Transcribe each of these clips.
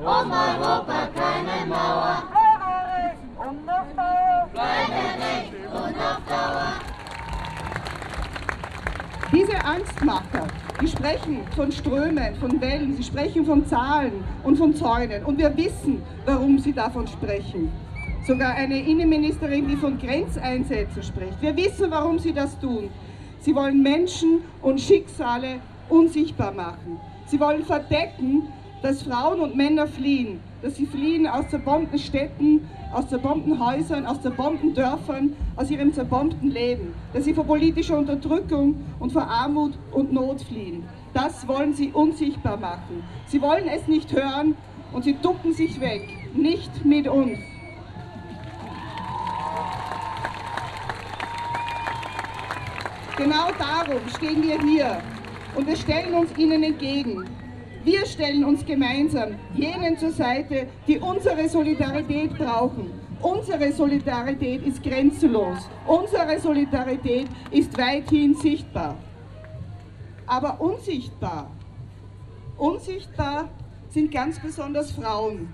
Um Europa keine Mauer. Und noch Dauer. Nicht und auf Dauer. Diese Angstmacher, die sprechen von Strömen, von Wellen, sie sprechen von Zahlen und von Zäunen. Und wir wissen, warum sie davon sprechen. Sogar eine Innenministerin, die von Grenzeinsätzen spricht. Wir wissen, warum sie das tun. Sie wollen Menschen und Schicksale unsichtbar machen. Sie wollen verdecken, dass Frauen und Männer fliehen, dass sie fliehen aus zerbombten Städten, aus zerbombten Häusern, aus zerbombten Dörfern, aus ihrem zerbombten Leben, dass sie vor politischer Unterdrückung und vor Armut und Not fliehen. Das wollen sie unsichtbar machen. Sie wollen es nicht hören und sie ducken sich weg, nicht mit uns. Genau darum stehen wir hier und wir stellen uns ihnen entgegen. Wir stellen uns gemeinsam jenen zur Seite, die unsere Solidarität brauchen. Unsere Solidarität ist grenzenlos. Unsere Solidarität ist weithin sichtbar. Aber unsichtbar, unsichtbar sind ganz besonders Frauen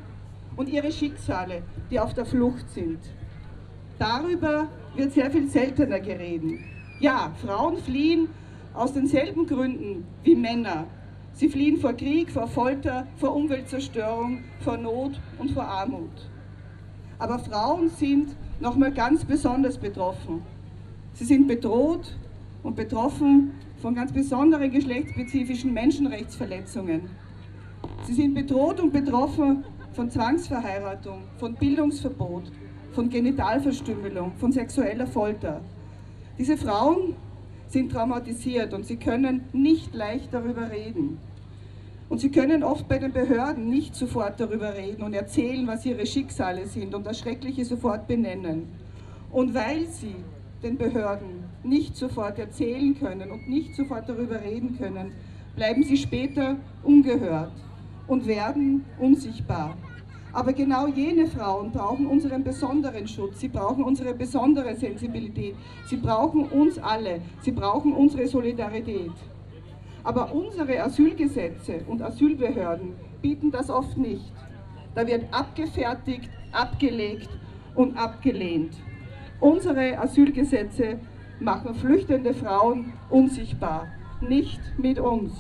und ihre Schicksale, die auf der Flucht sind. Darüber wird sehr viel seltener geredet. Ja, Frauen fliehen aus denselben Gründen wie Männer. Sie fliehen vor Krieg, vor Folter, vor Umweltzerstörung, vor Not und vor Armut. Aber Frauen sind nochmal ganz besonders betroffen. Sie sind bedroht und betroffen von ganz besonderen geschlechtsspezifischen Menschenrechtsverletzungen. Sie sind bedroht und betroffen von Zwangsverheiratung, von Bildungsverbot, von Genitalverstümmelung, von sexueller Folter. Diese Frauen sind traumatisiert und sie können nicht leicht darüber reden. Und sie können oft bei den Behörden nicht sofort darüber reden und erzählen, was ihre Schicksale sind und das Schreckliche sofort benennen. Und weil sie den Behörden nicht sofort erzählen können und nicht sofort darüber reden können, bleiben sie später ungehört und werden unsichtbar. Aber genau jene Frauen brauchen unseren besonderen Schutz, sie brauchen unsere besondere Sensibilität, sie brauchen uns alle, sie brauchen unsere Solidarität. Aber unsere Asylgesetze und Asylbehörden bieten das oft nicht. Da wird abgefertigt, abgelegt und abgelehnt. Unsere Asylgesetze machen flüchtende Frauen unsichtbar, nicht mit uns.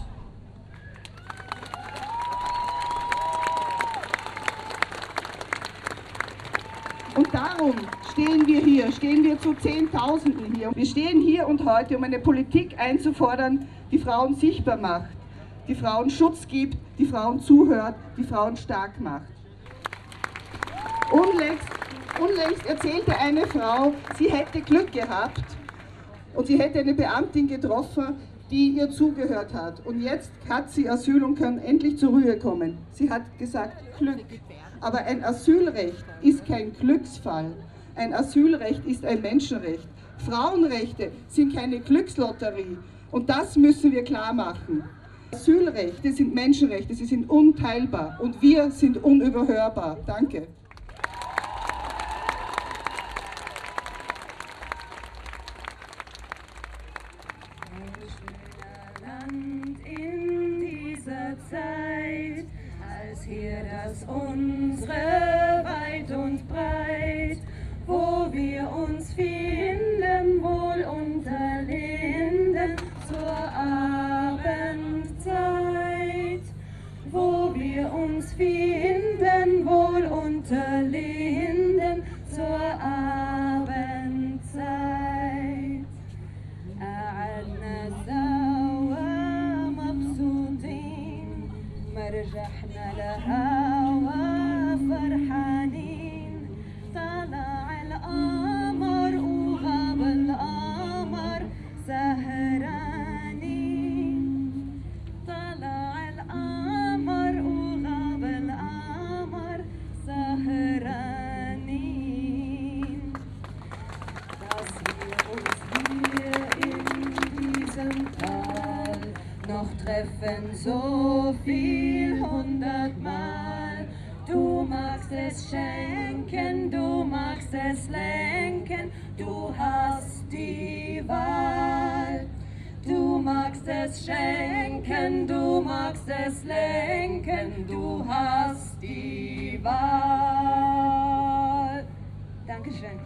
Und darum stehen wir hier, stehen wir zu Zehntausenden hier. Wir stehen hier und heute, um eine Politik einzufordern, die Frauen sichtbar macht, die Frauen Schutz gibt, die Frauen zuhört, die Frauen stark macht. Unlängst, unlängst erzählte eine Frau, sie hätte Glück gehabt und sie hätte eine Beamtin getroffen, die ihr zugehört hat. Und jetzt hat sie Asyl und kann endlich zur Ruhe kommen. Sie hat gesagt, Glück. Aber ein Asylrecht ist kein Glücksfall. Ein Asylrecht ist ein Menschenrecht. Frauenrechte sind keine Glückslotterie. Und das müssen wir klar machen. Asylrechte sind Menschenrechte, sie sind unteilbar und wir sind unüberhörbar. Danke. Hier das unsere لها فرحانين طلع الأرض treffen so viel hundertmal. Du magst es schenken, du magst es lenken, du hast die Wahl. Du magst es schenken, du magst es lenken, du hast die Wahl. Dankeschön.